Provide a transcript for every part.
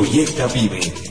Proyecta Vive.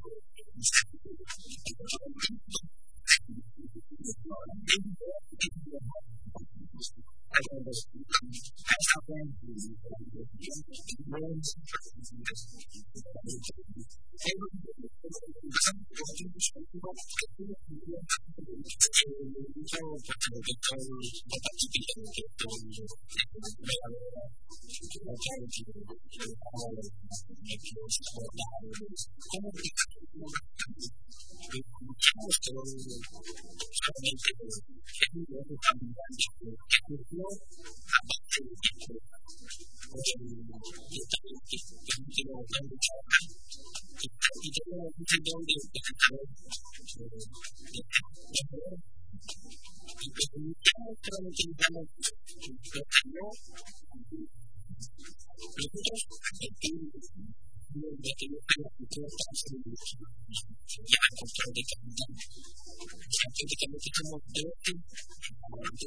de que yo creo que todo está distribuido. Ya al contrario, que también, o sea, que que no quitamos de este, adelante,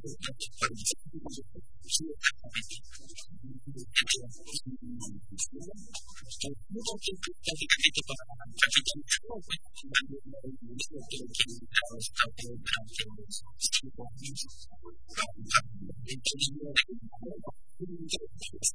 porque para el segundo, sí, exactamente. El mundo que prácticamente para la práctica del campo fue cuando el mundo que lo que ha estado durante los cinco años, para el campo, el que vivió en el mundo, que es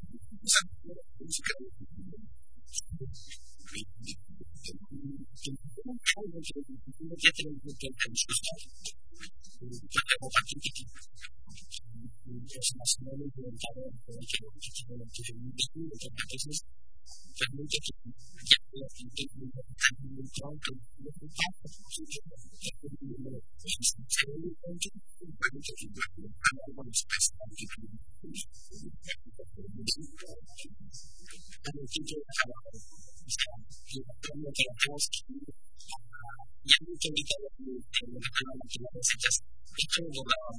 I think it was uh, young yeah, can be therapy and economic genetics. It just it kind of um,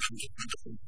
Thank you.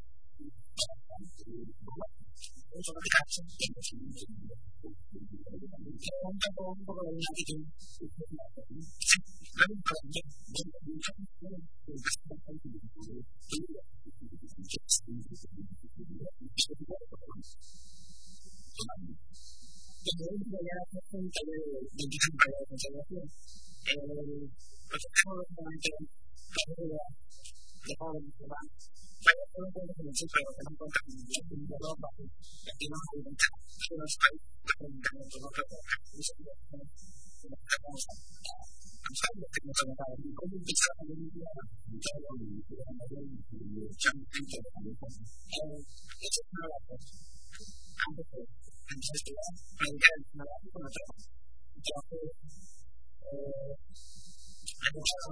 その時間にして、本当のところに投げて、何かを見て、Thank you. มันก็ต้องเป็นสิ่งที่เราต้องต้องการที่เป็นโลกแบบแบบที่เราต้องการที่เราใช้ประเด็นการตัวเราประกอบการที่สมบูรณ์แต่เราใช้ใช้แบบเป็นตัวเราก็ยิ่งเป็นสร้างเรื่องที่เราจะเราหนีที่เราไม่ได้จำเป็นจะต้องทำเราไม่ใช่เราทำไปเลยทำใช้ตัวมันแค่มาแล้วที่เราจะจะเอออันนี้ก็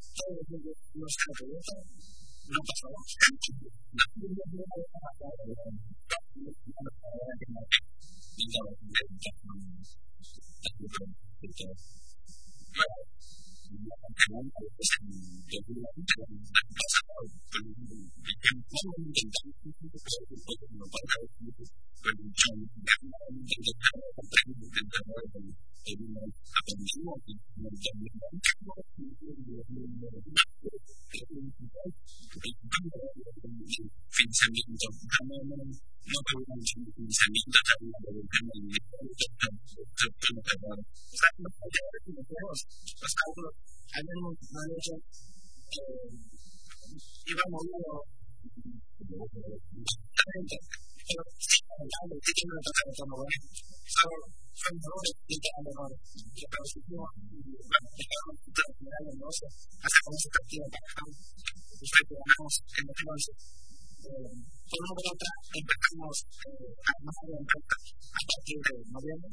我这个 Let's go había un eh, que iba moviendo pero sí que no fue un error, a hasta con ese partido para acá, y fue que ganamos en el 11. Eh, por una por empezamos eh, a armar la a partir de noviembre.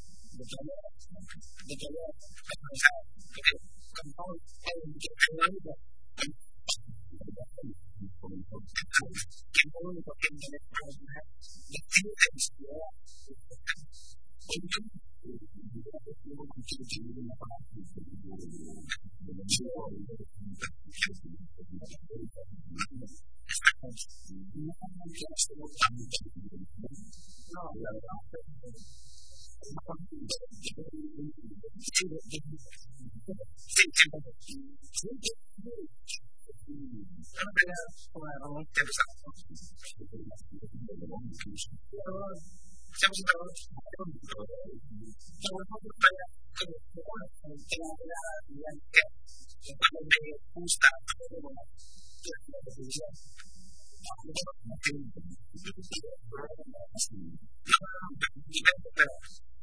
gusta 私はそれを見たことないです。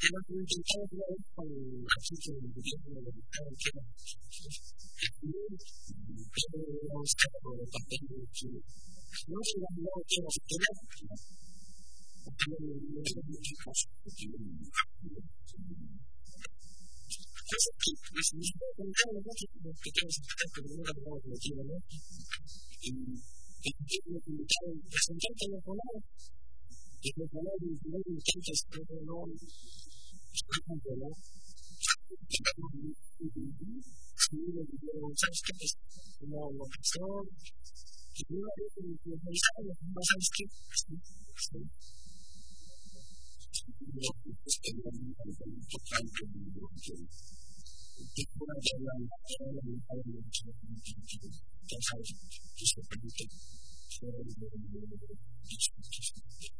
hemos intentado una vez con aquí con el gobierno del Estado que era pero hemos estado con el papel que no se la no quiero tener Cosas que pues me estoy contando mucho los pequeños aspectos que no habíamos metido, ¿no? Y que me invitaron a presentar telefonado y me ponía a diseñar un tanto ¿no? ¿no? Me ¿No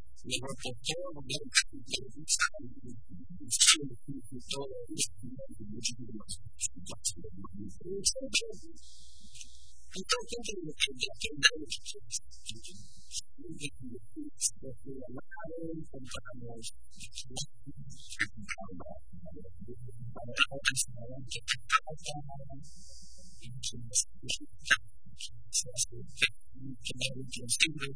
你说这交五年看见一下是交了一年的这个叫什么？你说这你到现在你看见这哪有这这这？你你我我们还怎么怎么？Thank you.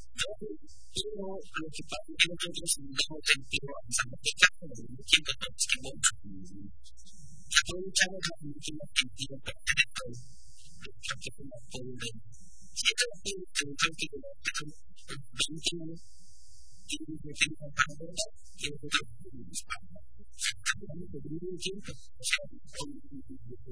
Pero lo que pasa es que nosotros no tenemos a mexicanos, no siempre nos tenemos. Hoy estamos a Argentina sentido perfecto, lo que no pueden ver. Siempre ha sido que un cántico de los 21 y un cántico de la banda y un cántico de la espalda. Estamos en el tiempo, o sea, con el tiempo.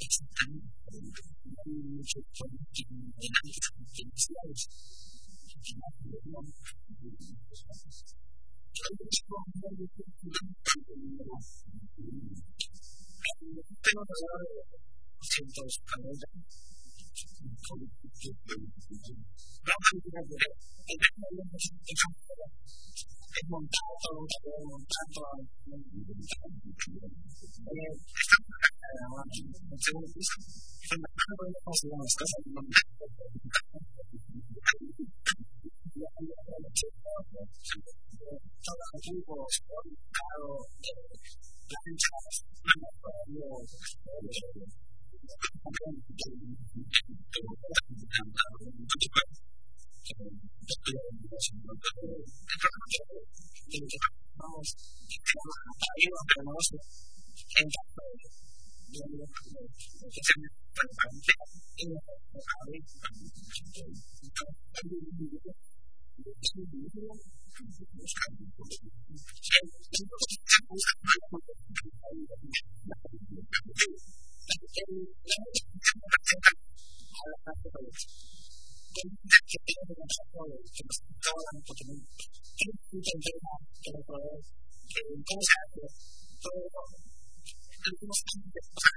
it's an unusual point in the natural things life. And that's the one I was strong minded to ten thousand pounds and call it the Now I'm going to and I'm going to be comfortable. I want that, I want that, I want that, I want that. Thank you. 現実的な作業をしてます。変わらないときに、研究研究があってことを、当社で、か、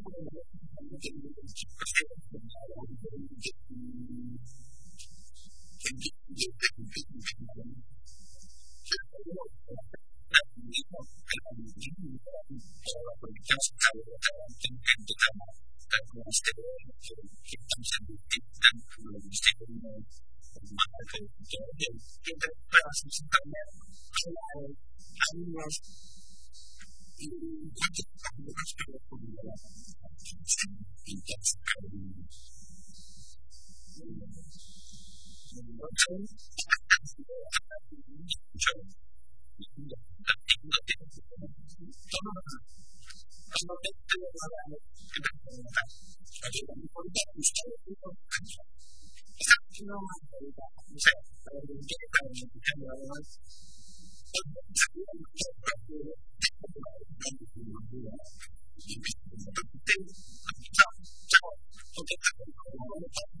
Thank you.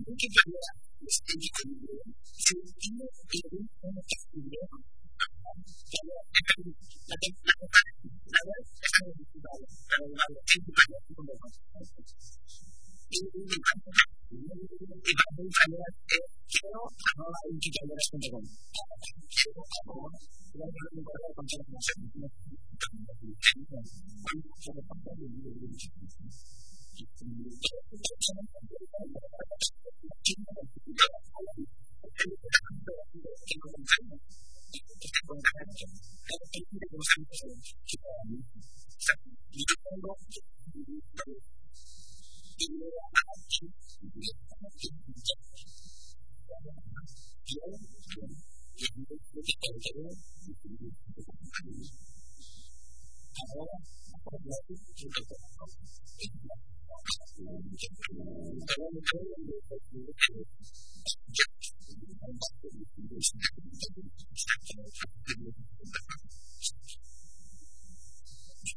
gewährt ist in die Union für ihre Regierung und das Union. Thank you.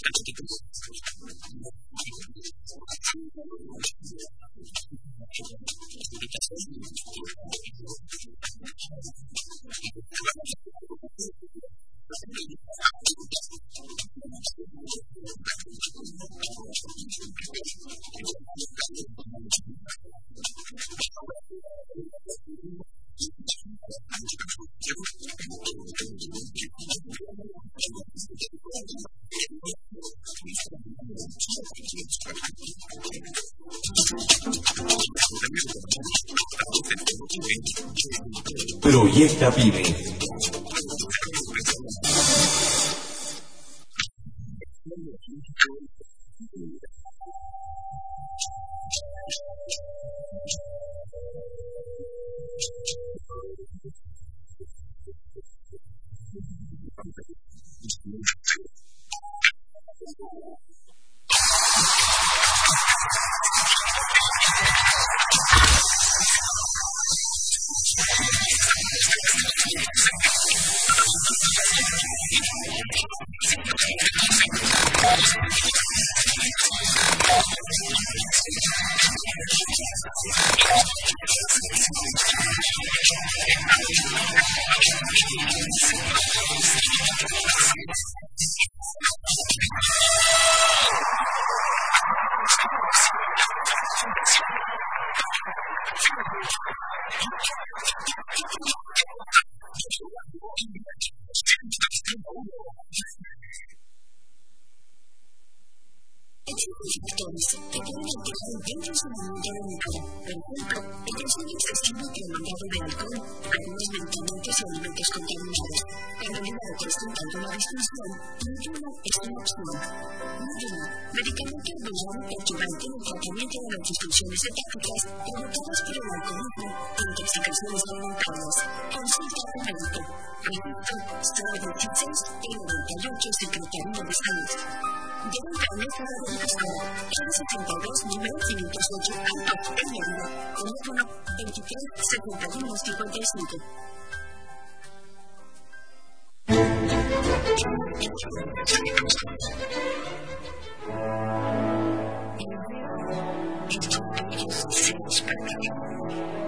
que entender que Revista Vive. ellos en el mercado local. Por ejemplo, ellos son los que distribuyen el mercado de alcohol, algunos medicamentos y alimentos contaminados. Cuando una constante alguna disfunción, el ayuno es una opción. con sus funciones hepáticas provocadas por el alcoholismo e intoxicaciones alimentarias. Consulta a tu médico. Pregunta 016 y 98 Secretaría de Salud. De un carnet de educación, R62 número 508 Alto, en Mérida. Teléfono 23 71 55. Thank you. Seems this picture.